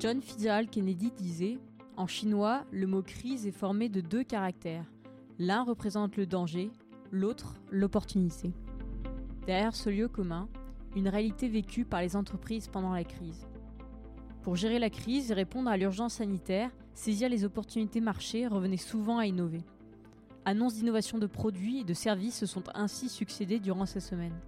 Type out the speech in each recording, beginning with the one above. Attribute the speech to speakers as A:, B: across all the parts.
A: John Fitzgerald Kennedy disait En chinois, le mot crise est formé de deux caractères. L'un représente le danger, l'autre l'opportunité. Derrière ce lieu commun, une réalité vécue par les entreprises pendant la crise. Pour gérer la crise et répondre à l'urgence sanitaire, saisir les opportunités marché revenait souvent à innover. Annonces d'innovation de produits et de services se sont ainsi succédées durant ces semaines.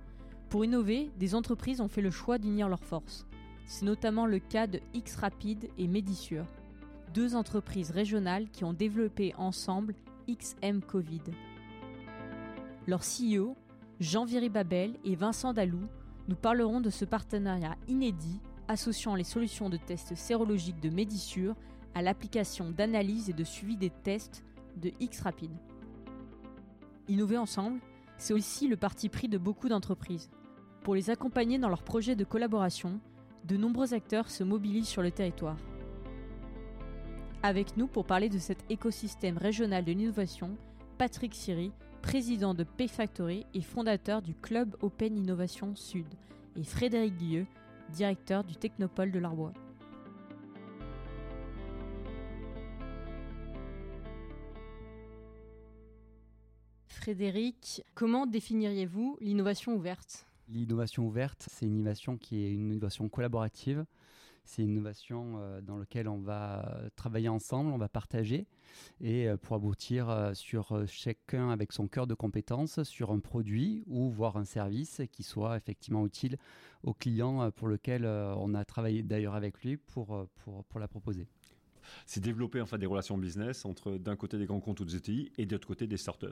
A: Pour innover, des entreprises ont fait le choix d'unir leurs forces. C'est notamment le cas de X-Rapid et Medisure, deux entreprises régionales qui ont développé ensemble XM Covid. Leur CEO, Jean-Viry Babel et Vincent Dalou, nous parleront de ce partenariat inédit associant les solutions de tests sérologiques de Medisure à l'application d'analyse et de suivi des tests de X-Rapid. Innover ensemble, c'est aussi le parti pris de beaucoup d'entreprises. Pour les accompagner dans leurs projets de collaboration, de nombreux acteurs se mobilisent sur le territoire. Avec nous pour parler de cet écosystème régional de l'innovation, Patrick Siri, président de Payfactory et fondateur du Club Open Innovation Sud, et Frédéric Guilleux, directeur du Technopole de l'Arbois. Frédéric, comment définiriez-vous l'innovation ouverte?
B: L'innovation ouverte, c'est une innovation qui est une innovation collaborative. C'est une innovation euh, dans laquelle on va travailler ensemble, on va partager et euh, pour aboutir sur euh, chacun avec son cœur de compétences sur un produit ou voire un service qui soit effectivement utile au client pour lequel on a travaillé d'ailleurs avec lui pour, pour, pour la proposer
C: c'est développer enfin des relations business entre d'un côté des grands comptes ou des ETI et de l'autre côté des startups.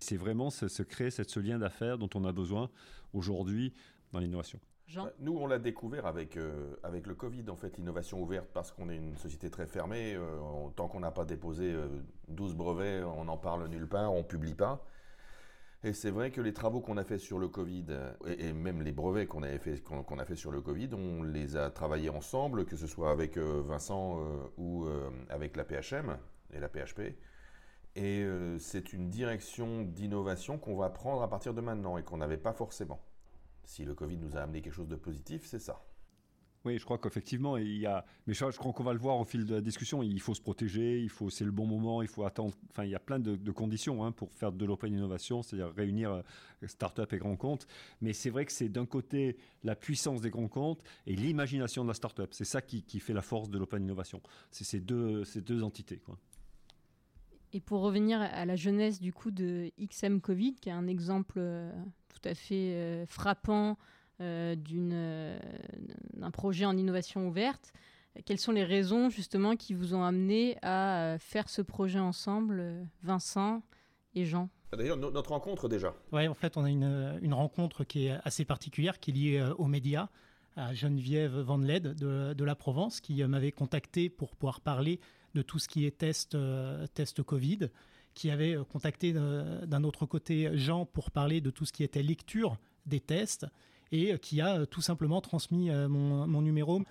C: C'est vraiment se, créer cette, ce lien d'affaires dont on a besoin aujourd'hui dans l'innovation.
D: Jean bah, Nous, on l'a découvert avec, euh, avec le Covid, en fait, l'innovation ouverte, parce qu'on est une société très fermée. Euh, tant qu'on n'a pas déposé 12 euh, brevets, on n'en parle nulle part, on ne publie pas. Et c'est vrai que les travaux qu'on a fait sur le Covid, et, même les brevets qu'on fait, qu'on a fait sur le Covid, on les a travaillés ensemble, que ce soit avec Vincent ou avec la PHM et la PHP. Et c'est une direction d'innovation qu'on va prendre à partir de maintenant et qu'on n'avait pas forcément. Si le Covid nous a amené quelque chose de positif, c'est ça.
C: Oui, je crois qu'effectivement, il y a. Mais je, crois qu'on va le voir au fil de la discussion. Il faut se protéger, il faut, c'est le bon moment, il faut attendre. Enfin, il y a plein de, conditions hein, pour faire de l'open innovation, c'est-à-dire réunir euh, start-up et grands comptes. Mais c'est vrai que c'est d'un côté la puissance des grands comptes et l'imagination de la start-up. C'est ça qui, fait la force de l'open innovation. C'est ces deux, entités.
A: Et pour revenir à la jeunesse du coup de XM Covid, qui est un exemple euh, tout à fait euh, frappant euh, d'un projet en innovation ouverte, quelles sont les raisons justement qui vous ont amené à faire ce projet ensemble, Vincent et Jean?
D: D'ailleurs, notre rencontre déjà.
E: Oui, en fait, on a une, une, rencontre qui est assez particulière, qui est liée aux médias à Geneviève Van Led de, de la Provence qui m'avait contacté pour pouvoir parler de tout ce qui est test, euh, Covid, qui avait euh, contacté euh, d'un autre côté Jean pour parler de tout ce qui était lecture des tests et qui a tout simplement transmis mon, mon numéro.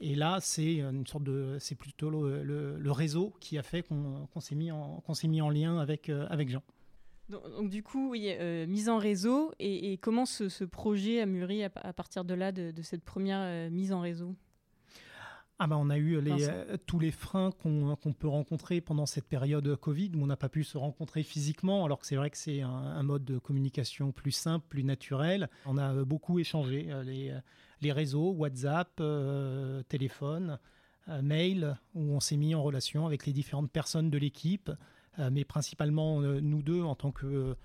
E: Et là, c'est une sorte de, c'est plutôt le, le, réseau qui a fait qu'on s'est mis en, qu'on s'est mis en lien avec avec Jean.
A: Donc, du coup, oui, mise en réseau et, comment ce, projet a mûri à, partir de là de, cette première mise en réseau?
E: Ah bah on a eu les, euh, tous les freins qu'on peut rencontrer pendant cette période Covid où on n'a pas pu se rencontrer physiquement alors que c'est vrai que c'est un, mode de communication plus simple, plus naturel. On a beaucoup échangé euh, les, les réseaux, WhatsApp, euh, téléphone, mail où on s'est mis en relation avec les différentes personnes de l'équipe mais principalement nous deux en tant que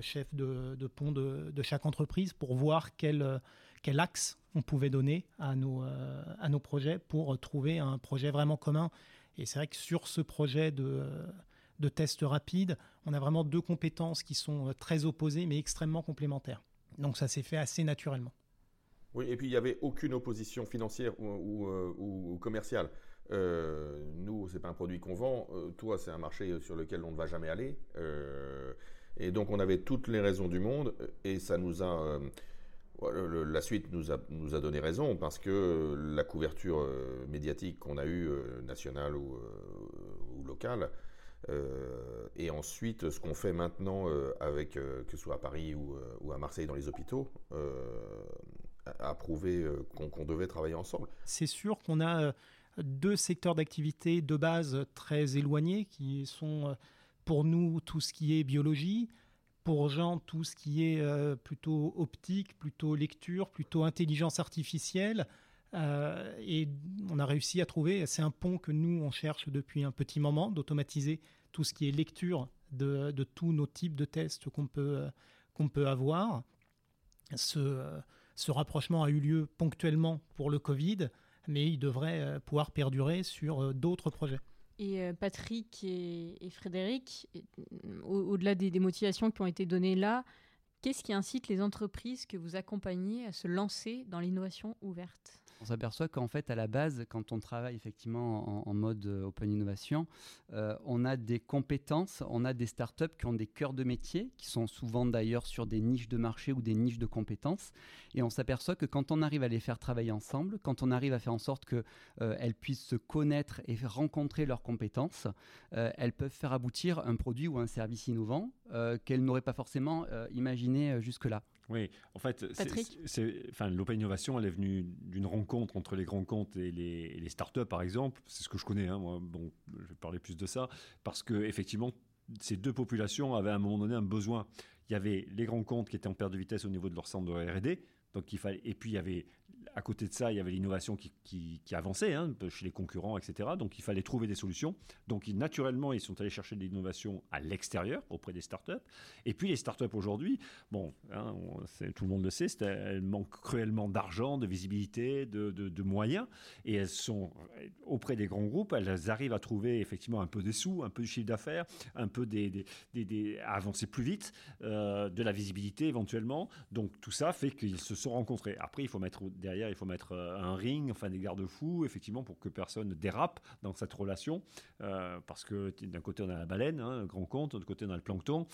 E: chef de, de pont de, de, chaque entreprise pour voir quel, quel axe on pouvait donner à nos, euh, à nos projets pour trouver un projet vraiment commun. Et c'est vrai que sur ce projet de, euh, de test rapide, on a vraiment deux compétences qui sont euh, très opposées mais extrêmement complémentaires. Donc ça s'est fait assez naturellement.
D: Oui, et puis il n'y avait aucune opposition financière ou, ou, commerciale. Euh, nous, c'est pas un produit qu'on vend. toi, c'est un marché sur lequel on ne va jamais aller. et donc, on avait toutes les raisons du monde, et ça nous a la suite nous a, donné raison parce que la couverture euh, médiatique qu'on a eue, euh, nationale ou, euh, locale, et ensuite ce qu'on fait maintenant avec, que ce soit à Paris ou à Marseille dans les hôpitaux, a prouvé qu'on devait travailler ensemble.
E: C'est sûr qu'on a deux secteurs d'activité de base très éloignés qui sont pour nous tout ce qui est biologie, pour Jean tout ce qui est plutôt optique, plutôt lecture, plutôt intelligence artificielle. et on a réussi à trouver, c'est un pont que nous on cherche depuis un petit moment, d'automatiser tout ce qui est lecture de, tous nos types de tests qu'on peut, qu'on peut avoir. Ce, ce rapprochement a eu lieu ponctuellement pour le Covid, mais il devrait euh, pouvoir perdurer sur euh, d'autres projets.
A: Et euh, Patrick et, Frédéric, au-delà des, des, motivations qui ont été données là, qu'est-ce qui incite les entreprises que vous accompagnez à se lancer dans l'innovation ouverte?
B: On s'aperçoit qu'en fait, à la base, quand on travaille effectivement en, mode euh, open innovation, euh, on a des compétences, on a des startups qui ont des cœurs de métier, qui sont souvent d'ailleurs sur des niches de marché ou des niches de compétences. Et on s'aperçoit que quand on arrive à les faire travailler ensemble, quand on arrive à faire en sorte qu'elles euh, puissent se connaître et rencontrer leurs compétences, elles peuvent faire aboutir un produit ou un service innovant qu'elles n'auraient pas forcément imaginé jusque-là.
C: Oui, en fait, enfin, l'open innovation, elle est venue d'une rencontre entre les grands comptes et les, les startups, par exemple. C'est ce que je connais, hein, moi. Bon, je vais parler plus de ça, parce que effectivement, ces deux populations avaient à un moment donné un besoin. Il y avait les grands comptes qui étaient en perte de vitesse au niveau de leur centre de R&D, donc il fallait, et puis il y avait à côté de ça, il y avait l'innovation qui, avançait hein, chez les concurrents, etc. Donc il fallait trouver des solutions. Donc naturellement, ils sont allés chercher de l'innovation à l'extérieur, auprès des startups. Et puis les startups aujourd'hui, bon, hein, tout le monde le sait, elles manquent cruellement d'argent, de visibilité, de, moyens. Et elles sont auprès des grands groupes, elles arrivent à trouver effectivement un peu des sous, un peu de chiffre d'affaires, un peu des, à avancer plus vite, euh, de la visibilité éventuellement. Donc tout ça fait qu'ils se sont rencontrés. Après, il faut mettre derrière il faut mettre euh, un ring, enfin des garde-fous, effectivement, pour que personne ne dérape dans cette relation. Euh, parce que d'un côté, on a la baleine, hein, grand compte, de l'autre côté, on a le plancton.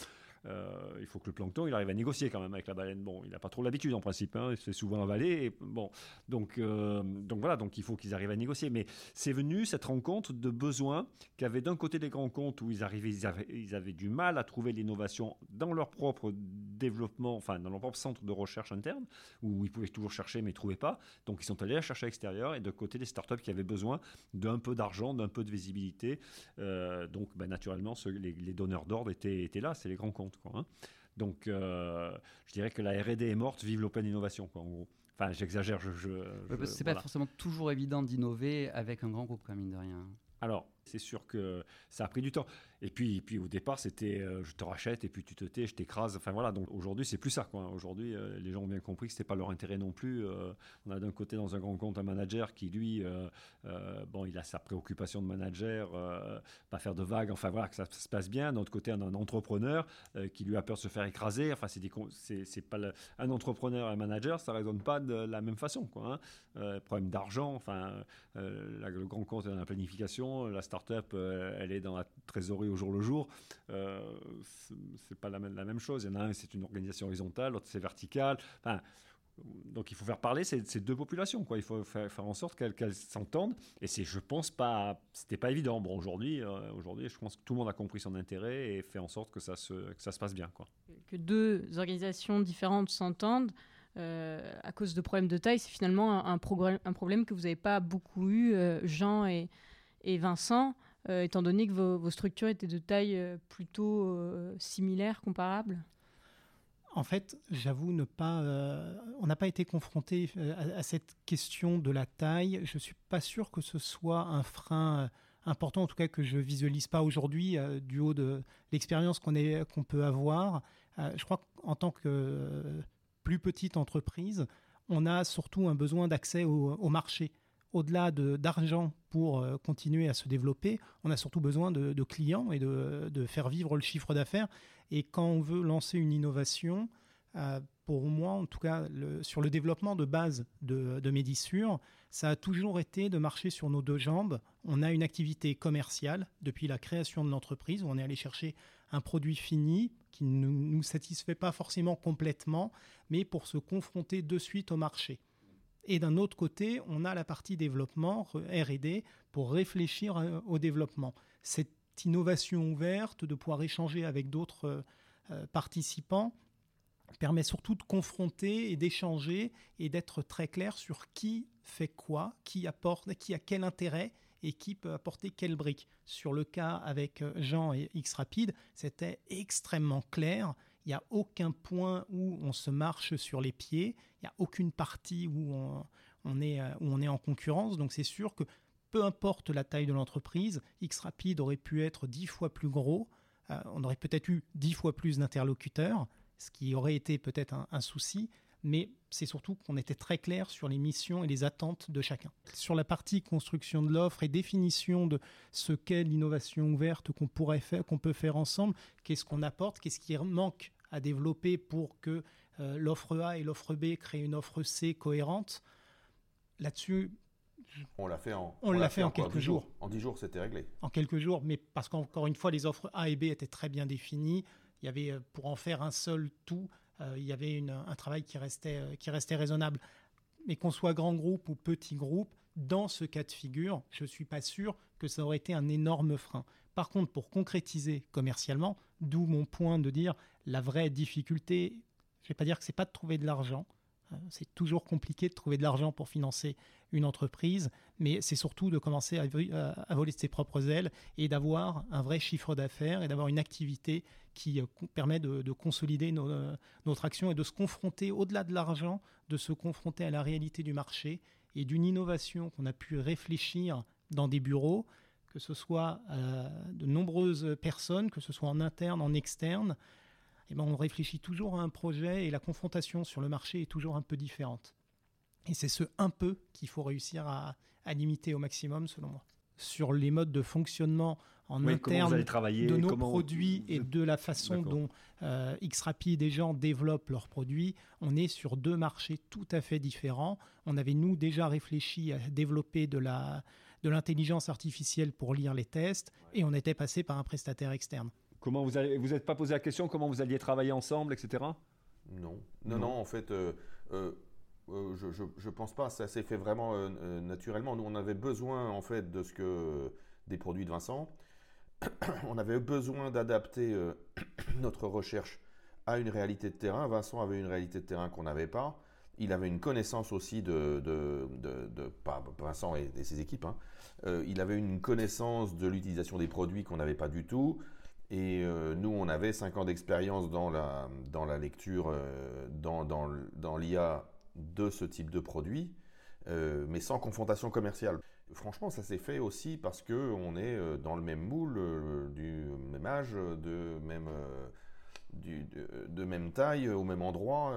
C: Euh, il faut que le plancton il arrive à négocier quand même avec la baleine. Bon, il n'a pas trop l'habitude en principe, hein, il se fait souvent avaler. Bon, donc, euh, donc voilà, donc il faut qu'ils arrivent à négocier. Mais c'est venu cette rencontre de besoins qu'avaient d'un côté des grands comptes où ils arrivaient, ils avaient, du mal à trouver l'innovation dans leur propre développement, enfin dans leur propre centre de recherche interne, où ils pouvaient toujours chercher mais ne trouvaient pas. Donc ils sont allés à chercher à l'extérieur et de côté des startups qui avaient besoin d'un peu d'argent, d'un peu de visibilité. Euh, donc ben, naturellement, les, les, donneurs d'ordre étaient, étaient là, c'est les grands comptes. Hein. Donc, euh, je dirais que la R&D est morte, vive l'open innovation, quoi, en gros. Enfin, j'exagère. Je, je,
B: c'est pas forcément toujours évident d'innover avec un grand groupe, comme mine de rien.
C: Alors, c'est sûr que ça a pris du temps. Et puis, puis au départ, c'était euh, je te rachète et puis tu te tais, je t'écrase. Enfin voilà, donc aujourd'hui, c'est plus ça. Aujourd'hui, euh, les gens ont bien compris que ce n'était pas leur intérêt non plus. Euh, on a d'un côté, dans un grand compte, un manager qui, lui, bon, il a sa préoccupation de manager, pas faire de vagues, enfin voilà, que ça, se passe bien. D'un autre côté, un, un entrepreneur qui lui a peur de se faire écraser. Enfin, c'est, c'est, pas un entrepreneur et un manager, ça ne résonne pas de la même façon. Quoi, hein. problème d'argent, enfin, le grand compte est dans la planification, la start-up, elle est dans la trésorerie au jour le jour, euh, c'est pas la même, chose. Il y en a un, c'est une organisation horizontale, l'autre, c'est vertical. Enfin, donc il faut faire parler ces, deux populations. Il faut faire, en sorte qu'elles s'entendent. Et c'est, je pense pas, c'était pas évident. Bon, aujourd'hui, euh, aujourd'hui, je pense que tout le monde a compris son intérêt et fait en sorte que ça se, passe bien.
A: Que deux organisations différentes s'entendent. Euh, à cause de problèmes de taille, c'est finalement un, problème que vous n'avez pas beaucoup eu, euh, Jean et Vincent. Euh, étant donné que vos, structures étaient de taille euh, plutôt euh, similaire, comparable
E: en fait, j'avoue ne pas. on n'a pas été confronté à, cette question de la taille. Je suis pas sûr que ce soit un frein important, en tout cas que je visualise pas aujourd'hui du haut de l'expérience qu'on qu'on peut avoir. je crois qu'en tant que plus petite entreprise, on a surtout un besoin d'accès au marché au-delà d'argent pour euh, continuer à se développer, on a surtout besoin de, clients et de, faire vivre le chiffre d'affaires. Et quand on veut lancer une innovation, euh, pour moi, en tout cas, sur le développement de base de, de Médissure, ça a toujours été de marcher sur nos deux jambes. On a une activité commerciale depuis la création de l'entreprise, où on est allé chercher un produit fini qui ne nous satisfait pas forcément complètement, mais pour se confronter de suite au marché. Et d'un autre côté, on a la partie développement, RD, pour réfléchir euh, au développement. Cette innovation ouverte, de pouvoir échanger avec d'autres euh, participants, permet surtout de confronter et d'échanger et d'être très clair sur qui fait quoi, qui apporte, qui a quel intérêt et qui peut apporter quelle brique. Sur le cas avec euh, Jean et X Rapide, c'était extrêmement clair. Il n'y a aucun point où on se marche sur les pieds. Il n'y a aucune partie où on, est, euh, où on est en concurrence. Donc c'est sûr que peu importe la taille de l'entreprise, X Rapide aurait pu être dix fois plus gros. Euh, on aurait peut-être eu dix fois plus d'interlocuteurs, ce qui aurait été peut-être un, souci mais c'est surtout qu'on était très clair sur les missions et les attentes de chacun. Sur la partie construction de l'offre et définition de ce qu'est l'innovation ouverte qu'on pourrait faire, qu'on peut faire ensemble, qu'est-ce qu'on apporte, qu'est-ce qui manque à développer pour que euh, l'offre A et l'offre B créent une offre C cohérente. Là-dessus,
D: on l'a fait en,
E: on, l'a fait, en, quelques jours.
D: En dix jours, c'était réglé.
E: En quelques jours, mais parce qu'encore une fois, les offres A et B étaient très bien définies. Il y avait, euh, pour en faire un seul tout, il y avait un travail qui restait, euh, qui restait raisonnable. Mais qu'on soit grand groupe ou petit groupe, dans ce cas de figure, je ne suis pas sûr que ça aurait été un énorme frein. Par contre, pour concrétiser commercialement, d'où mon point de dire la vraie difficulté, je ne vais pas dire que c'est pas de trouver de l'argent, euh, c'est toujours compliqué de trouver de l'argent pour financer une entreprise, mais c'est surtout de commencer à, voler de ses propres ailes et d'avoir un vrai chiffre d'affaires et d'avoir une activité qui euh, permet de, consolider euh, notre action et de se confronter, au-delà de l'argent, de se confronter à la réalité du marché et d'une innovation qu'on a pu réfléchir dans des bureaux, que ce soit de nombreuses personnes, que ce soit en interne, en externe, eh ben, on réfléchit toujours à un projet et la confrontation sur le marché est toujours un peu différente. Et c'est ce un peu qu'il faut réussir à, limiter au maximum, selon moi. Sur les modes de fonctionnement en interne de nos produits et de la façon dont euh, X-Rapid et gens développent leurs produits, on est sur deux marchés tout à fait différents. On avait, nous, déjà réfléchi à développer de la de l'intelligence artificielle pour lire les tests et on était passé par un prestataire externe.
C: Comment vous n'êtes vous êtes pas posé la question comment vous alliez travailler ensemble, etc.
D: Non. Non, non, en fait, euh, euh, euh, je, ne pense pas. Ça s'est fait vraiment naturellement. Nous, on avait besoin, en fait, de ce que des produits de Vincent. on avait besoin d'adapter notre recherche à une réalité de terrain. Vincent avait une réalité de terrain qu'on n'avait pas. Il avait une connaissance aussi de, de, de, pas Vincent et, ses équipes. Hein. il avait une connaissance de l'utilisation des produits qu'on n'avait pas du tout. Et euh, nous, on avait 5 ans d'expérience dans la, lecture, euh, dans, l'IA de ce type de produit, euh, mais sans confrontation commerciale. Franchement, ça s'est fait aussi parce qu'on est dans le même moule, du même âge, de même, taille, au même endroit.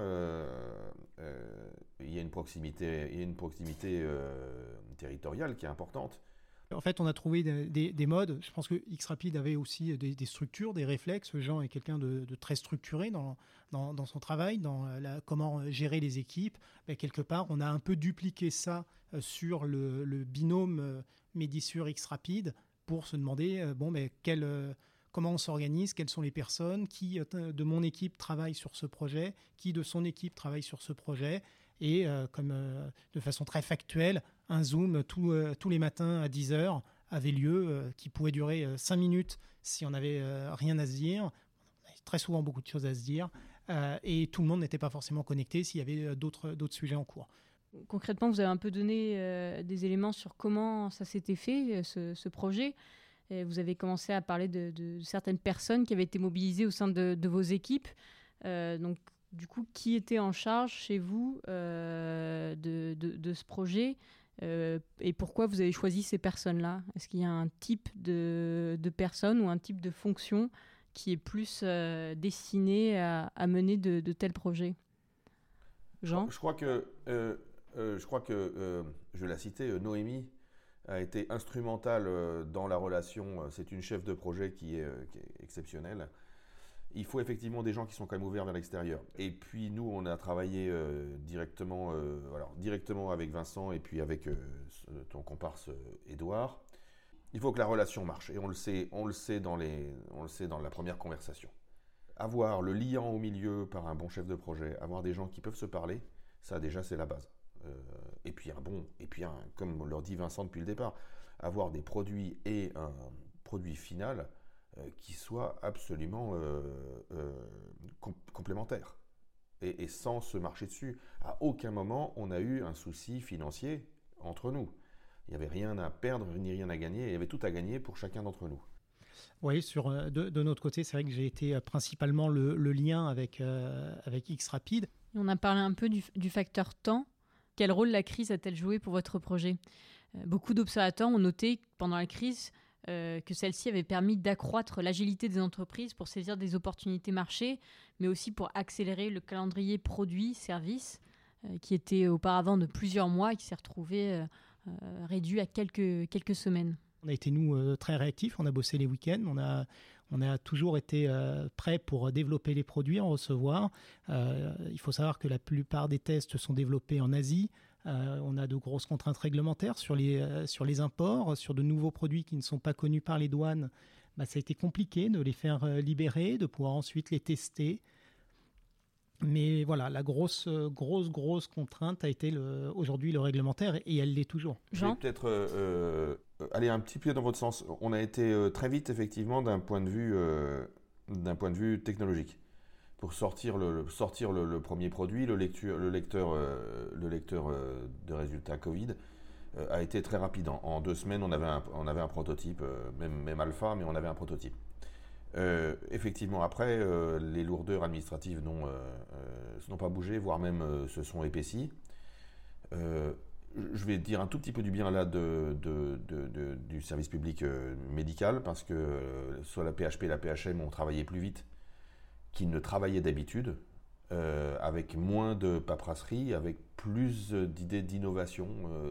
D: il y a une proximité territoriale qui est importante.
E: En fait, on a trouvé des, modes. Je pense que X-Rapid avait aussi des, structures, des réflexes. Jean est quelqu'un de, très structuré dans, son travail, dans comment gérer les équipes. Ben, quelque part, on a un peu dupliqué ça euh, sur le, binôme euh, Médissure X-Rapid pour se demander euh, bon, mais comment on s'organise, quelles sont les personnes, qui de mon équipe travaille sur ce projet, qui de son équipe travaille sur ce projet, et comme de façon très factuelle, un Zoom euh, tous les matins à 10 heures avait lieu, euh, qui pouvait durer 5 euh, minutes si on n'avait rien à se dire. Très souvent beaucoup de choses à se dire. et tout le monde n'était pas forcément connecté s'il y avait d'autres sujets en cours.
A: Concrètement, vous avez un peu donné des éléments sur comment ça s'était fait, ce, projet. Et vous avez commencé à parler de, certaines personnes qui avaient été mobilisées au sein de, vos équipes. donc, du coup, qui était en charge chez vous de, ce projet? Euh, et pourquoi vous avez choisi ces personnes-là? Est-ce qu'il y a un type de, de personne ou un type de fonction qui est plus euh, destiné à, mener de, tels projets?
D: Jean? Je crois que, euh, je, crois que je l'ai cité, Noémie a été instrumentale dans la relation. C'est une chef de projet qui est, qui est exceptionnelle il faut effectivement des gens qui sont quand même ouverts vers l'extérieur. Et puis nous, on a travaillé euh, directement, euh, directement avec Vincent et puis avec euh, ton comparse Édouard. Il faut que la relation marche et on le sait, on le sait dans les, on le sait dans la première conversation. Avoir le liant au milieu par un bon chef de projet, avoir des gens qui peuvent se parler, ça déjà c'est la base. et puis un bon, et puis un, comme leur dit Vincent depuis le départ, avoir des produits et un produit final qui soit absolument euh, euh, complémentaire. et, sans se marcher dessus. À aucun moment, on a eu un souci financier entre nous. Il n'y avait rien à perdre ni rien à gagner. Il y avait tout à gagner pour chacun d'entre nous.
E: Oui, sur, euh, de, notre côté, c'est vrai que j'ai été euh, principalement le, lien avec, euh, avec X-Rapid.
A: On a parlé un peu du, facteur temps. Quel rôle la crise a-t-elle joué pour votre projet? Beaucoup d'observateurs ont noté pendant la crise que celle-ci avait permis d'accroître l'agilité des entreprises pour saisir des opportunités marché, mais aussi pour accélérer le calendrier produit-service, qui était auparavant de plusieurs mois et qui s'est retrouvé réduit à quelques, quelques semaines.
E: On a été, nous, euh, très réactifs. On a bossé les week-ends. On a, on a toujours été euh, prêts pour développer les produits, en recevoir. Euh, il faut savoir que la plupart des tests sont développés en Asie. On a de grosses contraintes réglementaires sur les, sur les imports, sur de nouveaux produits qui ne sont pas connus par les douanes. Bah, ça a été compliqué de les faire libérer, de pouvoir ensuite les tester. Mais voilà, la grosse, grosse, grosse contrainte a été aujourd'hui le réglementaire et elle l'est toujours.
D: Jean peut-être euh, aller un petit peu dans votre sens. On a été euh, très vite, effectivement, d'un point, de vue, euh, d'un point de vue technologique. Pour sortir le, premier produit, le, lecteur, le lecteur de résultats Covid a été très rapide. En, deux semaines, on avait un, prototype, même, même alpha, mais on avait un prototype. effectivement, après, les lourdeurs administratives n'ont pas bougé, voire même se sont épaissies je vais dire un tout petit peu du bien là du service public euh, médical parce que euh, soit la PHP et la PHM ont travaillé plus vite qu'ils ne travaillaient d'habitude, euh, avec moins de paperasserie, avec plus d'idées d'innovation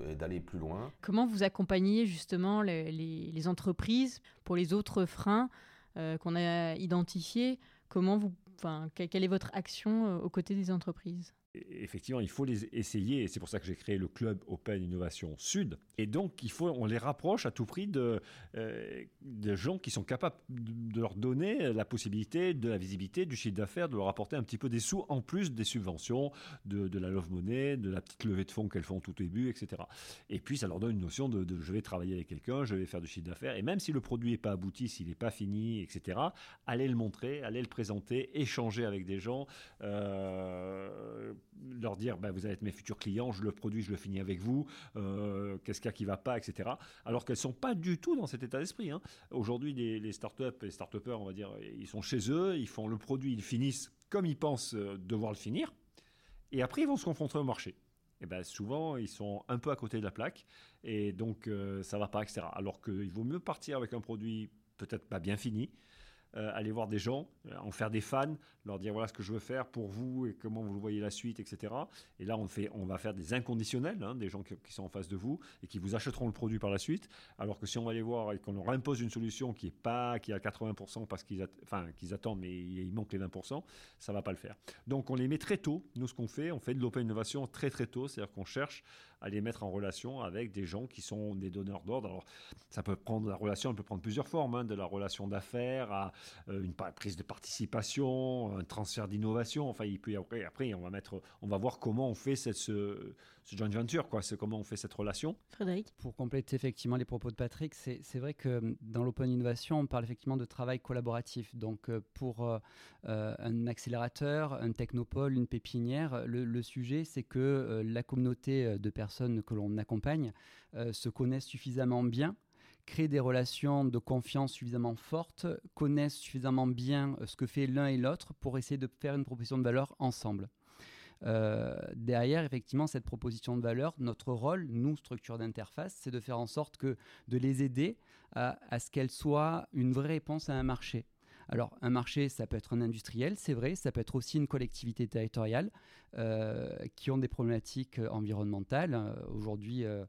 D: et d'aller plus loin.
A: Comment vous accompagnez justement les, entreprises pour les autres freins qu'on a identifiés? Comment vous, quelle est votre action aux côtés des entreprises?
C: Effectivement, il faut les essayer, et c'est pour ça que j'ai créé le club Open Innovation Sud. Et donc, il faut, on les rapproche à tout prix de, euh, de gens qui sont capables de, leur donner la possibilité de la visibilité, du chiffre d'affaires, de leur apporter un petit peu des sous en plus des subventions, de, la love money, de la petite levée de fonds qu'elles font au tout début, etc. Et puis, ça leur donne une notion de, je vais travailler avec quelqu'un, je vais faire du chiffre d'affaires, et même si le produit n'est pas abouti, s'il n'est pas fini, etc., allez le montrer, allez le présenter, échanger avec des gens. Euh, leur dire bah, vous allez être mes futurs clients, je le produis, je le finis avec vous, euh, qu'est-ce qu'il y a qui va pas, etc. Alors qu'elles ne sont pas du tout dans cet état d'esprit. Hein. Aujourd'hui, les, startups et start on va dire, ils sont chez eux, ils font le produit, ils finissent comme ils pensent euh, devoir le finir, et après ils vont se confronter au marché. Et ben souvent, ils sont un peu à côté de la plaque, et donc euh, ça va pas, etc. Alors qu'il vaut mieux partir avec un produit peut-être pas bien fini, euh, aller voir des gens, euh, en faire des fans, leur dire voilà ce que je veux faire pour vous et comment vous voyez la suite, etc. Et là, on, fait, on va faire des inconditionnels, hein, des gens qui, sont en face de vous et qui vous achèteront le produit par la suite. Alors que si on va les voir et qu'on leur impose une solution qui est pas, qui est à 80% parce qu'ils attendent, mais il manque les 20%, ça va pas le faire. Donc on les met très tôt. Nous, ce qu'on fait, on fait de l'open innovation très très tôt, c'est-à-dire qu'on cherche à les mettre en relation avec des gens qui sont des donneurs d'ordre. Alors, ça peut prendre la relation, elle peut prendre plusieurs formes, hein, de la relation d'affaires à euh, une prise de participation, un transfert d'innovation. Enfin, il peut y après, après, on va mettre, on va voir comment on fait cette, ce, ce joint venture, quoi. C'est comment on fait cette relation.
A: Frédéric
B: Pour compléter effectivement les propos de Patrick, c'est vrai que hum, dans l'open innovation, on parle effectivement de travail collaboratif. Donc, euh, pour euh, un accélérateur, un technopole, une pépinière, le, le sujet, c'est que la communauté de personnes que l'on accompagne euh, se connaissent suffisamment bien créent des relations de confiance suffisamment fortes, connaissent suffisamment bien euh, ce que fait l'un et l'autre pour essayer de faire une proposition de valeur ensemble. Euh, derrière, effectivement, cette proposition de valeur, notre rôle, nous, structure d'interface, c'est de faire en sorte que de les aider à, ce qu'elle soit une vraie réponse à un marché. Alors, un marché, ça peut être un industriel, c'est vrai, ça peut être aussi une collectivité territoriale euh, qui ont des problématiques environnementales. Aujourd'hui, euh, euh,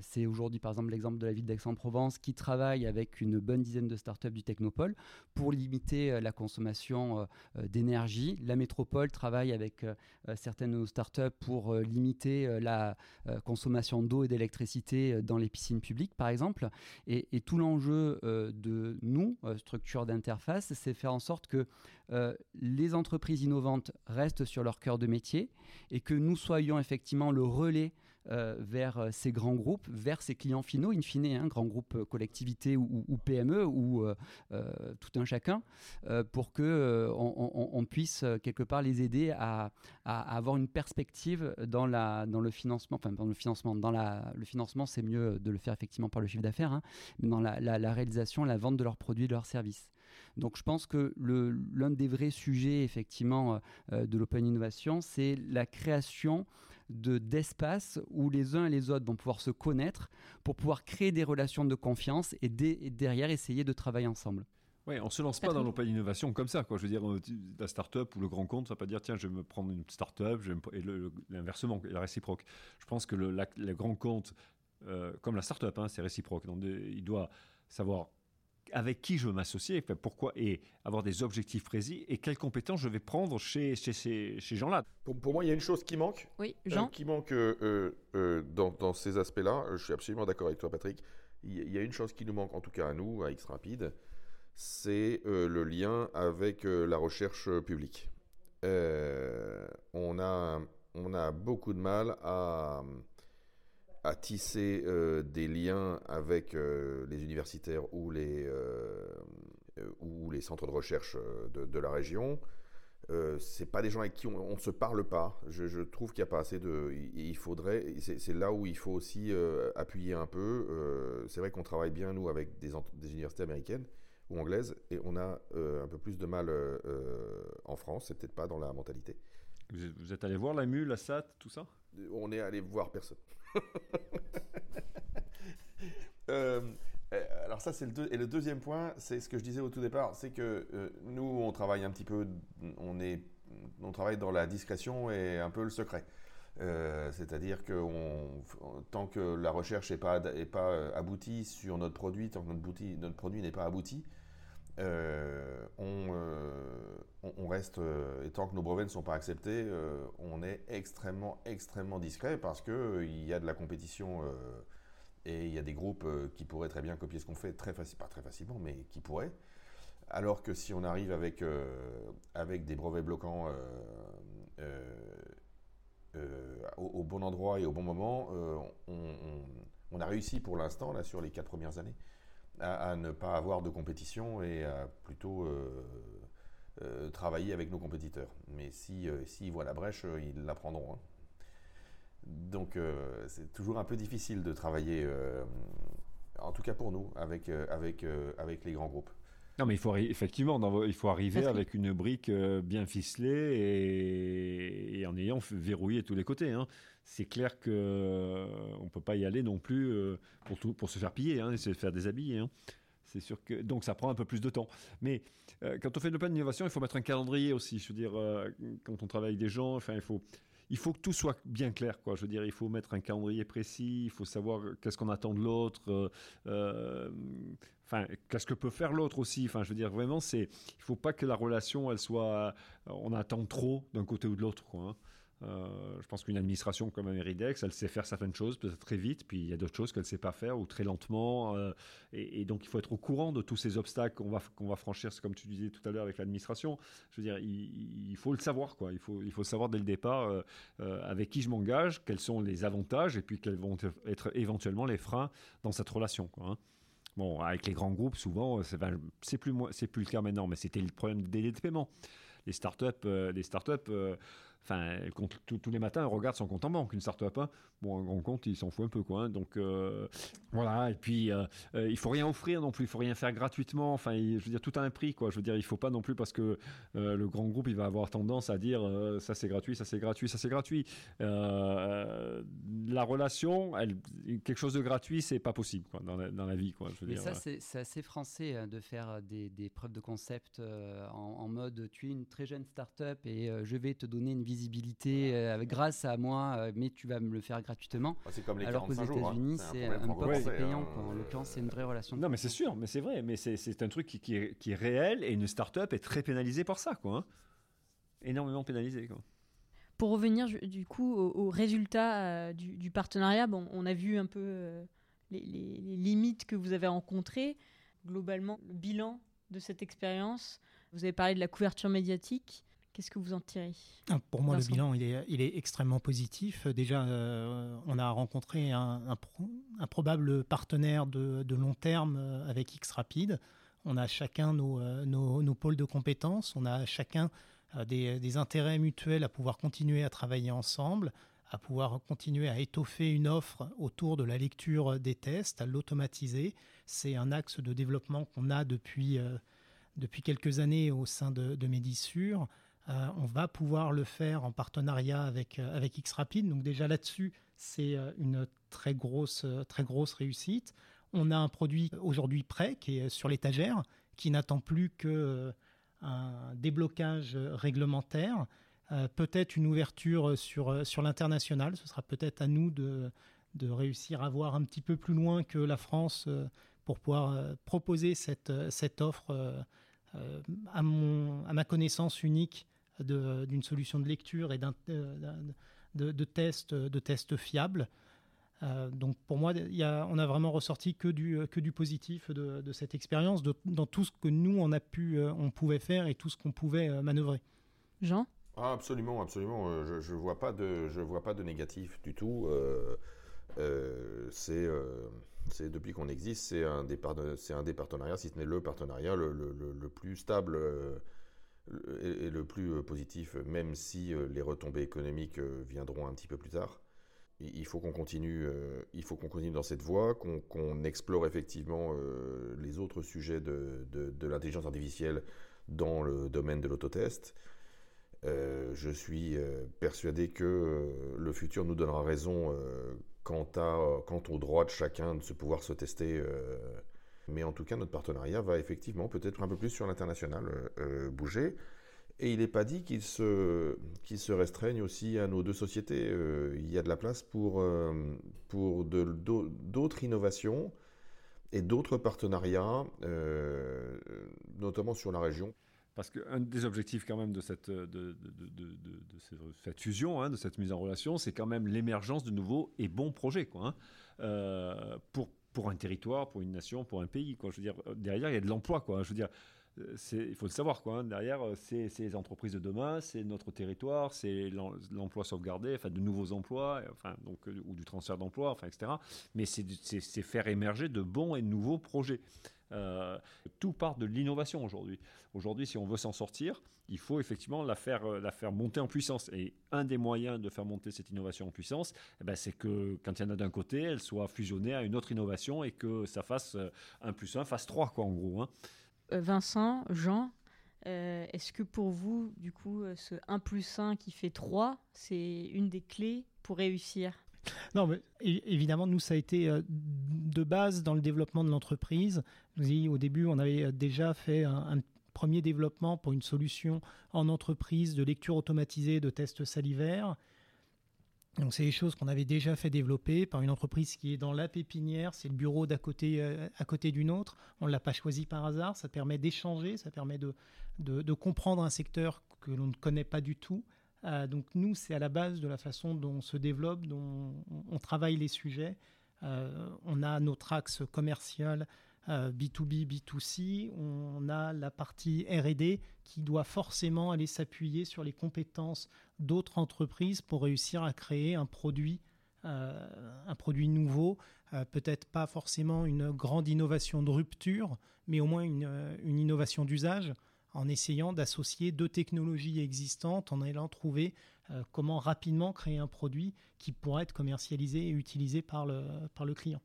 B: c'est aujourd'hui par exemple l'exemple de la ville d'Aix-en-Provence qui travaille avec une bonne dizaine de startups du Technopole pour limiter euh, la consommation euh, d'énergie. La métropole travaille avec certaines startups pour limiter la consommation d'eau et d'électricité dans les piscines publiques par exemple. Et, et tout l'enjeu de nous, structure d'interface, c'est faire en sorte que les entreprises innovantes restent sur leur cœur de métier et que nous soyons effectivement le relais vers ces grands groupes, vers ces clients finaux, in fine, hein, grands groupes collectivités ou, PME ou tout un chacun, pour que on, puisse quelque part les aider à, avoir une perspective dans, la, dans le financement, enfin dans le financement, dans la, le financement c'est mieux de le faire effectivement par le chiffre d'affaires, hein, mais dans la, réalisation, la vente de leurs produits, de leurs services. Donc je pense que l'un des vrais sujets effectivement euh, de l'open innovation, c'est la création d'espaces où les uns et les autres vont pouvoir se connaître pour pouvoir créer des relations de confiance et, derrière essayer de travailler ensemble.
C: Oui, on ne se lance pas dans l'open innovation comme ça. Quoi. Je veux dire, euh, la start-up ou le grand compte, ça ne va pas dire tiens, je vais me prendre une start-up, et l'inversement, la réciproque. Je pense que le, le grand compte, euh, comme la start-up, hein, c'est réciproque. Donc, il doit savoir avec qui je veux m'associer, pourquoi, et avoir des objectifs précis, et quelles compétences je vais prendre chez, chez ces, gens-là.
D: Pour, moi, il y a une chose qui manque.
A: Oui, euh,
D: qui manque euh, euh, dans, ces aspects-là. Je suis absolument d'accord avec toi, Patrick. Il y a une chose qui nous manque, en tout cas à nous, à X Rapide, c'est le lien avec la recherche publique. on, a, on a beaucoup de mal à à tisser euh, des liens avec euh, les universitaires ou les, euh, ou les centres de recherche de, la région. Euh, c'est pas des gens avec qui on, ne se parle pas. Je, trouve qu'il n'y a pas assez de. Il, faudrait. C'est là où il faut aussi appuyer un peu. c'est vrai qu'on travaille bien nous avec des, des, universités américaines ou anglaises et on a un peu plus de mal en France. C'est peut-être pas dans la mentalité.
C: Vous êtes, allé voir la MU, la SAT, tout ça?
D: On est allé voir personne. Euh, alors ça c'est le et le deuxième point, c'est ce que je disais au tout départ, c'est que euh, nous on travaille un petit peu, on est, on travaille dans la discrétion et un peu le secret. Euh, c'est-à-dire que tant que la recherche n'est pas, est pas aboutie sur notre produit, tant que notre produit n'est pas abouti, euh, euh, on, reste, euh, et tant que nos brevets ne sont pas acceptés, on est extrêmement, extrêmement discret parce qu'il y a de la compétition et il y a des groupes qui pourraient très bien copier ce qu'on fait, très pas très facilement, mais qui pourraient. Alors que si on arrive avec, avec des brevets bloquants au, bon endroit et au bon moment, on a réussi pour l'instant, là, sur les quatre premières années, à, ne pas avoir de compétition et à plutôt euh, euh, travailler avec nos compétiteurs. Mais s'ils si, voient la brèche, ils la prendront. Hein. Donc euh, c'est toujours un peu difficile de travailler, en tout cas pour nous, avec, avec, avec les grands groupes.
C: Non, mais il faut effectivement, il faut arriver avec une brique bien ficelée et, en ayant verrouillé tous les côtés. Hein c'est clair qu'on euh, ne peut pas y aller non plus euh, pour, tout, pour se faire piller hein, et se faire déshabiller. Hein. C'est sûr que donc ça prend un peu plus de temps. Mais euh, quand on fait de l'open innovation, il faut mettre un calendrier aussi. Je veux dire, quand on travaille avec des gens, enfin, il faut il faut que tout soit bien clair, quoi. Je veux dire, il faut mettre un calendrier précis, il faut savoir qu'est-ce qu'on attend de l'autre, enfin, qu'est-ce que peut faire l'autre aussi. Enfin, je veux dire, vraiment, c'est, il faut pas que la relation, elle soit, on attend trop d'un côté ou de l'autre, quoi. Hein. Euh, je pense qu'une administration comme Meridex, elle sait faire certaines choses très vite, puis il y a d'autres choses qu'elle ne sait pas faire ou très lentement. Euh, et, donc il faut être au courant de tous ces obstacles qu'on va, qu'on va franchir, comme tu disais tout à l'heure avec l'administration. Je veux dire, il, faut le savoir, quoi. Il faut, il faut savoir dès le départ euh, avec qui je m'engage, quels sont les avantages et puis quels vont être éventuellement les freins dans cette relation. Hein. Bon, avec les grands groupes, souvent, c'est plus, plus le cas maintenant, mais c'était le problème des délais de paiement. Les startups, les startups Enfin, tous les matins, elle regarde son compte en banque, une start-up. Hein. Bon, un grand compte, il s'en fout un peu, quoi. Hein. Donc, euh, voilà. Et puis, euh, euh, il faut rien offrir non plus. Il faut rien faire gratuitement. Enfin, je veux dire, tout a un prix, quoi. Je veux dire, il faut pas non plus parce que le grand groupe, il va avoir tendance à dire ça c'est gratuit, ça c'est gratuit, ça c'est gratuit. la relation, elle, quelque chose de gratuit, c'est pas possible, quoi, dans la, vie, quoi.
B: Je veux Mais ça, c'est assez français hein, de faire des, preuves de concept en, en, mode tu es une très jeune start-up et je vais te donner une vision visibilité euh, grâce à moi, euh, mais tu vas me le faire gratuitement.
D: Ah, comme les
B: Alors qu'aux hein. États-Unis, c'est un, peu payant. En euh, l'occurrence, c'est une vraie relation.
C: Non, mais c'est sûr, mais c'est vrai, mais c'est un truc qui, est, qui, est, réel et une start-up est très pénalisée par ça, quoi. Hein. Énormément pénalisée, quoi.
A: Pour revenir du coup aux, résultats du, partenariat, bon, on a vu un peu les, les, limites que vous avez rencontrées. Globalement, le bilan de cette expérience, vous avez parlé de la couverture médiatique Qu'est-ce que vous en tirez
E: ah, Pour moi, le bilan, il est, il est, extrêmement positif. Déjà, on a rencontré un, un, probable partenaire de, de, long terme avec Xrapid. On a chacun nos, nos, nos, pôles de compétences, on a chacun des, des, intérêts mutuels à pouvoir continuer à travailler ensemble, à pouvoir continuer à étoffer une offre autour de la lecture des tests, à l'automatiser. C'est un axe de développement qu'on a depuis, euh, depuis quelques années au sein de, de Medisure. Euh, on va pouvoir le faire en partenariat avec, euh, avec Xrapid. Donc déjà là-dessus, c'est une très grosse, très grosse réussite. On a un produit aujourd'hui prêt qui est sur l'étagère, qui n'attend plus que un déblocage réglementaire. Euh, peut-être une ouverture sur, euh, sur l'international. Ce sera peut-être à nous de, de réussir à voir un petit peu plus loin que la France euh, pour pouvoir proposer cette, cette offre à, mon, à ma connaissance unique d'une solution de lecture et d'un, de, de, tests de tests fiables. donc pour moi, y a, on a vraiment ressorti que du, que du positif de, cette expérience, dans tout ce que nous on a pu, on pouvait faire et tout ce qu'on pouvait manœuvrer.
A: Jean?
D: Ah, absolument, absolument. Euh, je, je vois pas de, vois pas de négatif du tout. Euh, euh, c'est, depuis qu'on existe, c'est un des un des partenariats, si ce n'est le partenariat le, le, plus stable et, le plus positif, même si les retombées économiques viendront un petit peu plus tard. Il faut qu'on continue, il continue dans cette voie, qu'on, explore effectivement les autres sujets de, de, l'intelligence artificielle dans le domaine de l'autotest. Euh, je suis euh, persuadé que euh, le futur nous donnera raison quant, à, quant au droit de chacun de se pouvoir se tester. Mais en tout cas, notre partenariat va effectivement peut-être un peu plus sur l'international bouger. Et il n'est pas dit qu'il se, qu'il se restreigne aussi à nos deux sociétés. il y a de la place pour, pour d'autres innovations et d'autres partenariats, notamment sur la région.
C: Parce qu'un des objectifs quand même de cette, de, de, cette fusion, hein, de cette mise en relation, c'est quand même l'émergence de nouveaux et bons projets. Quoi, hein. euh, pour, pour un territoire, pour une nation, pour un pays. Quoi. Je veux dire, derrière, il y a de l'emploi. Quoi. Je veux dire, il faut le savoir. Quoi, hein. Derrière, c'est les entreprises de demain, c'est notre territoire, c'est l'emploi sauvegardé, enfin, de nouveaux emplois, enfin, donc, euh, ou du transfert d'emplois, enfin, etc. Mais c'est faire émerger de bons et nouveaux projets. Euh, tout part de l'innovation aujourd'hui. Aujourd'hui, si on veut s'en sortir, il faut effectivement la faire, euh, la faire monter en puissance. Et un des moyens de faire monter cette innovation en puissance, eh ben, c'est que quand il y en a d'un côté, elle soit fusionnée à une autre innovation et que ça fasse 1 euh, plus 1 fasse 3, quoi, en gros. Hein.
A: Vincent, Jean, est-ce que pour vous, du coup, ce 1 plus 1 qui fait 3, c'est une des clés pour réussir?
E: Non, mais évidemment, nous, ça a été de base dans le développement de l'entreprise. Au début, on avait euh, déjà fait un, premier développement pour une solution en entreprise de lecture automatisée de tests salivaires. Donc, c'est des choses qu'on avait déjà fait développer par une entreprise qui est dans la pépinière, c'est le bureau d'à côté, euh, à côté d'une autre. On ne l'a pas choisi par hasard, ça permet d'échanger, ça permet de, comprendre un secteur que l'on ne connaît pas du tout euh, donc nous, c'est à la base de la façon dont on se développe, dont on, travaille les sujets. On a notre axe commercial B2B, euh, B2C. On a la partie R&D qui doit forcément aller s'appuyer sur les compétences d'autres entreprises pour réussir à créer un produit, un produit nouveau. Peut-être pas forcément une grande innovation de rupture, mais au moins une innovation d'usage en essayant d'associer deux technologies existantes, en allant trouver euh, comment rapidement créer un produit qui pourra être commercialisé et utilisé par le, par le client.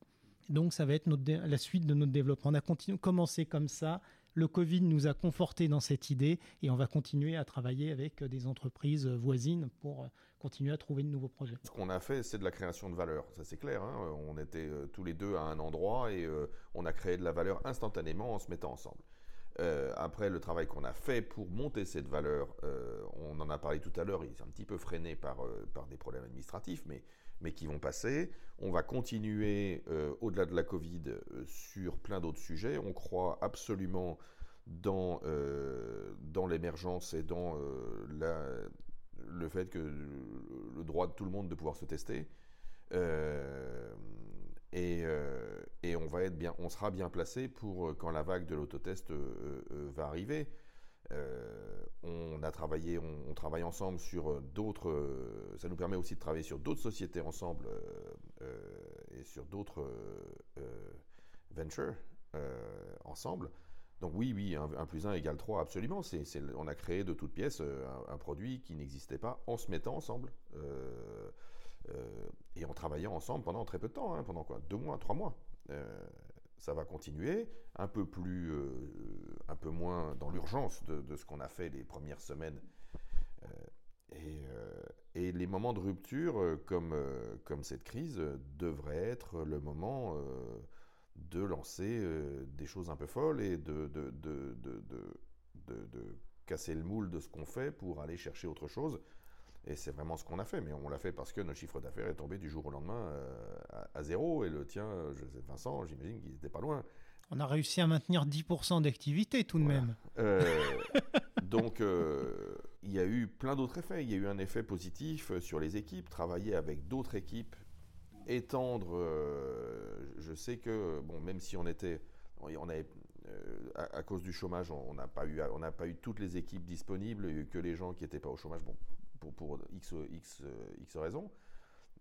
E: Donc ça va être la suite de notre développement. On a commencé comme ça. Le Covid nous a conforté dans cette idée et on va continuer à travailler avec des entreprises voisines pour euh, continuer à trouver de nouveaux projets.
D: Ce qu'on a fait, c'est de la création de valeur, ça c'est clair. Hein. on était euh, tous les deux à un endroit et on a créé de la valeur instantanément en se mettant ensemble. Euh, après, le travail qu'on a fait pour monter cette valeur, euh, on en a parlé tout à l'heure, il est un petit peu freiné par, euh, par des problèmes administratifs, mais, mais qui vont passer. On va continuer au-delà de la Covid sur plein d'autres sujets. On croit absolument dans, dans l'émergence et dans le fait que le droit de tout le monde de pouvoir se tester. Euh, et, on, va être bien, on sera bien placé pour euh, quand la vague de l'autotest euh, va arriver. On a travaillé, on, travaille ensemble sur d'autres. ça nous permet aussi de travailler sur d'autres sociétés ensemble et sur d'autres ventures ensemble. Donc oui, oui, 1, plus 1 égale 3, absolument. On a créé de toutes pièces euh, un, produit qui n'existait pas en se mettant ensemble euh, euh, et en travaillant ensemble pendant très peu de temps, hein, pendant quoi? Deux mois, trois mois. Ça va continuer, un peu plus, un peu moins dans l'urgence de, ce qu'on a fait les premières semaines. Et, et, les moments de rupture, comme, cette crise, devraient être le moment de lancer euh, des choses un peu folles et de casser le moule de ce qu'on fait pour aller chercher autre chose. Et c'est vraiment ce qu'on a fait, mais on l'a fait parce que notre chiffre d'affaires est tombé du jour au lendemain euh, à, zéro, et le tien, je sais, Vincent, j'imagine qu'il n'était pas loin.
E: On a réussi à maintenir 10% d'activité tout de même. Euh,
D: donc, il y a eu plein d'autres effets. Il y a eu un effet positif sur les équipes, travailler avec d'autres équipes étendre, euh, je sais que, bon, même si on était, on avait, euh, à, cause du chômage, on n'a pas, eu, on pas eu toutes les équipes disponibles, que les gens qui n'étaient pas au chômage, bon, pour, pour X, X, X raisons,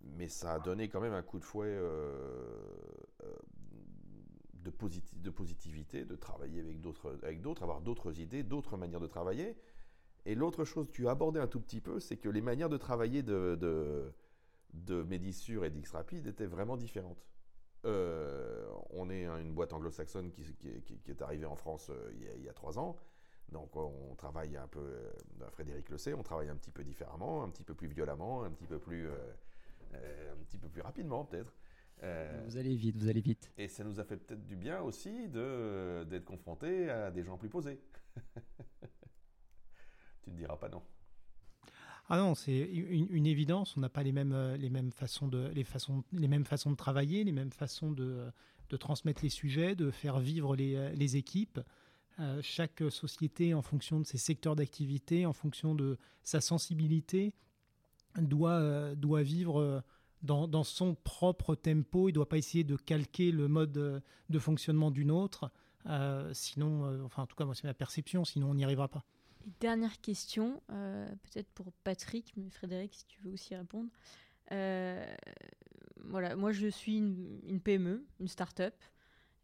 D: mais ça a donné quand même un coup de fouet euh, de, de positivité, de travailler avec d'autres, avoir d'autres idées, d'autres manières de travailler. Et l'autre chose, tu as abordé un tout petit peu, c'est que les manières de travailler de, de de Médissure et d'X-Rapid étaient vraiment différentes. Euh, on est une boîte anglo-saxonne qui, est arrivée en France euh, il, y a, trois ans. Donc on travaille un peu, euh, Frédéric le sait, on travaille un petit peu différemment, un petit peu plus violemment, un petit peu plus, un petit peu plus rapidement peut-être.
B: vous allez vite, vous allez vite.
D: Et ça nous a fait peut-être du bien aussi d'être confrontés à des gens plus posés. tu ne diras pas non.
E: Ah non, c'est une, évidence. On n'a pas les mêmes, euh, les, mêmes façons de, les, façons, les mêmes façons de travailler, les mêmes façons de, de transmettre les sujets, de faire vivre les, euh, les équipes. Euh, chaque société, en fonction de ses secteurs d'activité, en fonction de sa sensibilité, doit, doit vivre dans, dans, son propre tempo. Il ne doit pas essayer de calquer le mode de fonctionnement d'une autre. sinon, enfin, en tout cas, moi, c'est ma perception, sinon on n'y arrivera pas
A: dernière question, euh, peut-être pour Patrick, mais Frédéric, si tu veux aussi répondre. Euh, voilà, moi je suis une, PME, une start-up euh,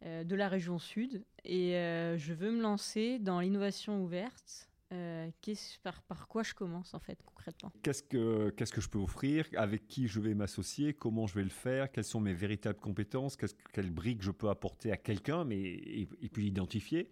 A: de la région sud et je veux me lancer dans l'innovation ouverte. par, par quoi je commence en fait concrètement?
C: Qu'est-ce que que je peux offrir? Avec qui je vais m'associer? Comment je vais le faire? Quelles sont mes véritables compétences? Quelles briques je peux apporter à quelqu'un et, puis l'identifier?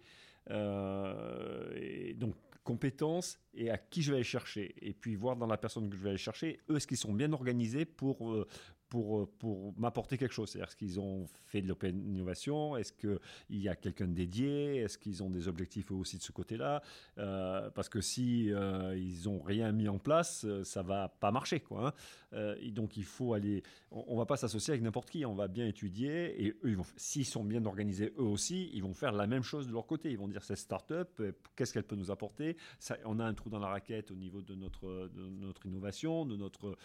C: et donc compétences et à qui je vais aller chercher? Et puis voir dans la personne que je vais aller chercher, eux, est-ce qu'ils sont bien organisés pour, euh, pour, euh, pour m'apporter quelque chose C'est-à-dire, est-ce qu'ils ont fait de l'open innovation? Est-ce qu'il y a quelqu'un dédié? Est-ce qu'ils ont des objectifs eux aussi de ce côté-là? Euh, Parce que si ils n'ont rien mis en place, ça va pas marcher. Quoi, hein. donc il faut aller... On, ne va pas s'associer avec n'importe qui, on va bien étudier. Et s'ils sont bien organisés eux aussi, ils vont faire la même chose de leur côté. Ils vont dire, cette start-up, qu'est-ce qu'elle peut nous apporter? On a un trou dans la raquette au niveau de notre, de notre innovation, de notre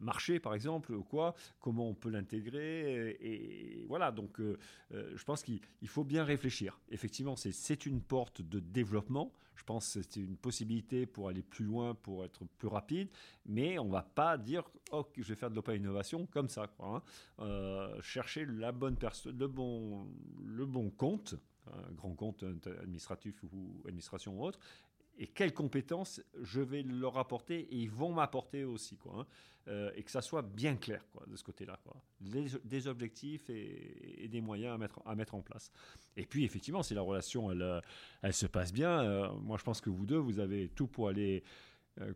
C: marché, par exemple quoi, comment on peut l'intégrer. Et, voilà, donc euh, euh, je pense qu'il faut bien réfléchir. Effectivement, c'est une porte de développement. Je pense que c'est une possibilité pour aller plus loin, pour être plus rapide, mais on ne va pas dire oh, je vais faire de l'open innovation comme ça. Quoi, hein. euh, chercher la bonne personne, le bon, compte, un grand compte administratif ou administration ou autre, et quelles compétences je vais leur apporter et ils vont m'apporter aussi. Hein. Euh, et que ça soit bien clair quoi, de ce côté-là. Des objectifs et, des moyens à mettre, à mettre en place. Et puis, effectivement, si la relation, elle, euh, elle se passe bien, euh, moi, je pense que vous deux, vous avez tout pour aller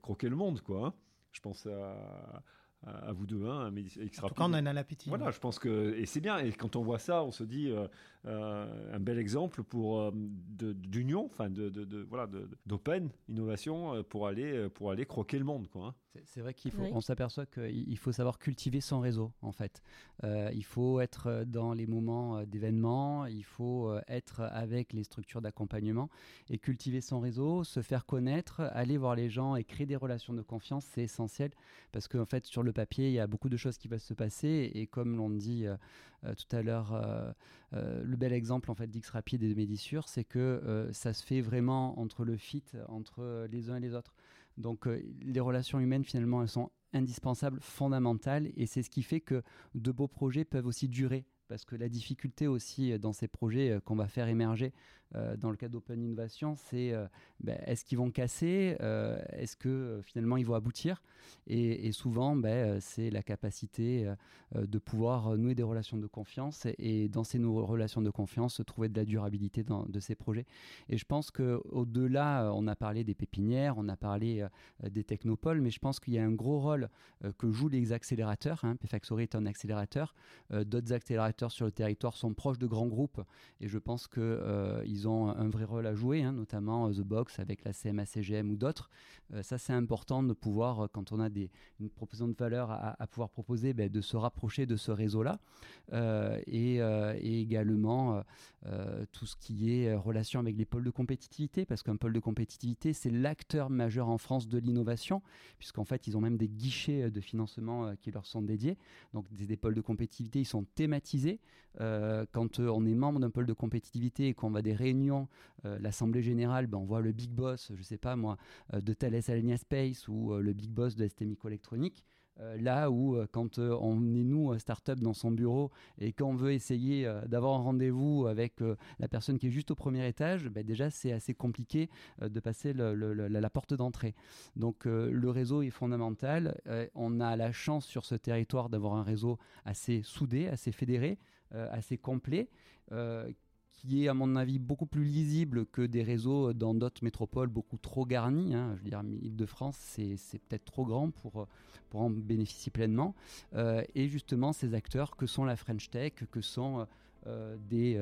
C: croquer le monde. Quoi, hein. Je pense à à vous deux. Hein, mais
E: en tout cas, on a un appétit.
C: Voilà, je pense que et c'est bien. Et quand on voit ça, on se dit euh, euh, un bel exemple pour euh, d'union, enfin de, de, voilà, d'open innovation pour aller pour aller croquer le monde, quoi. Hein.
B: C'est vrai qu'il faut, on s'aperçoit qu'il faut savoir cultiver son réseau en fait. Euh, il faut être dans les moments euh, d'événements, il faut euh, être avec les structures d'accompagnement et cultiver son réseau, se faire connaître, aller voir les gens et créer des relations de confiance, c'est essentiel parce qu'en fait sur le papier il y a beaucoup de choses qui peuvent se passer et comme l'on dit tout à l'heure, le bel exemple en fait d'X Rapide et de Médissure, c'est que ça se fait vraiment entre le fit entre les uns et les autres. Donc euh, les relations humaines, finalement, elles sont indispensables, fondamentales, et c'est ce qui fait que de beaux projets peuvent aussi durer. Parce que la difficulté aussi euh, dans ces projets euh, qu'on va faire émerger, dans le cas d'Open Innovation, c'est euh, ben, est-ce qu'ils vont casser euh, Est-ce que finalement ils vont aboutir? Et, souvent, ben, c'est la capacité de pouvoir nouer des relations de confiance et, dans ces relations de confiance, trouver de la durabilité dans, de ces projets. Et je pense qu'au-delà, on a parlé des pépinières, on a parlé des technopoles, mais je pense qu'il y a un gros rôle que jouent les accélérateurs. Hein. Est un accélérateur. D'autres accélérateurs sur le territoire sont proches de grands groupes et je pense qu'ils ils ont un vrai rôle à jouer, hein, notamment euh, The Box avec la CMA-CGM ou d'autres. Euh, ça, c'est important de pouvoir, euh, quand on a des, une proposition de valeur à, pouvoir proposer, ben, de se rapprocher de ce réseau-là. Et, également tout ce qui est relation avec les pôles de compétitivité, parce qu'un pôle de compétitivité, c'est l'acteur majeur en France de l'innovation, puisqu'en fait, ils ont même des guichets de financement qui leur sont dédiés. Donc, des, des pôles de compétitivité, ils sont thématisés. quand on est membre d'un pôle de compétitivité et qu'on va des réunion, euh, l'Assemblée Générale, ben, on voit le big boss, je sais pas moi, euh, de Thales Alenia Space ou euh, le big boss de ST Microelectronics. là où quand on est nous start-up dans son bureau et qu'on veut essayer d'avoir un rendez-vous avec la personne qui est juste au premier étage, ben déjà c'est assez compliqué de passer la, porte d'entrée. Donc le réseau est fondamental. on a la chance sur ce territoire d'avoir un réseau assez soudé, assez fédéré, assez complet qui est à mon avis beaucoup plus lisible que des réseaux dans d'autres métropoles beaucoup trop garnis. Hein. Je veux dire, Île-de-France, c'est peut-être trop grand pour, pour en bénéficier pleinement. Euh, et justement, ces acteurs que sont la French Tech, que sont euh, des,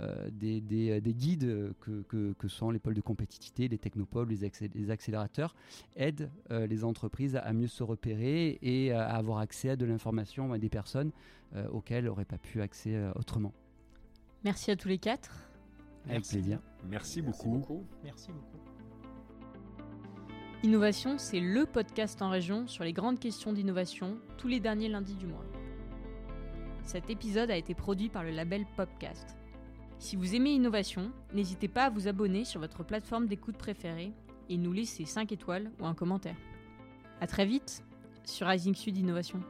B: euh, des, des, des, guides que, que, que, sont les pôles de compétitivité, les technopoles, les, les accélérateurs, aident les entreprises à mieux se repérer et à avoir accès à de l'information à des personnes auxquelles n'auraient pas pu accès autrement.
A: Merci à tous les quatre.
B: Avec plaisir.
C: Merci beaucoup.
E: Merci beaucoup.
A: Innovation, c'est le podcast en région sur les grandes questions d'innovation tous les derniers lundis du mois. Cet épisode a été produit par le label Popcast. Si vous aimez Innovation, n'hésitez pas à vous abonner sur votre plateforme d'écoute préférée et nous laisser 5 étoiles ou un commentaire. A très vite sur Rising Sud Innovation.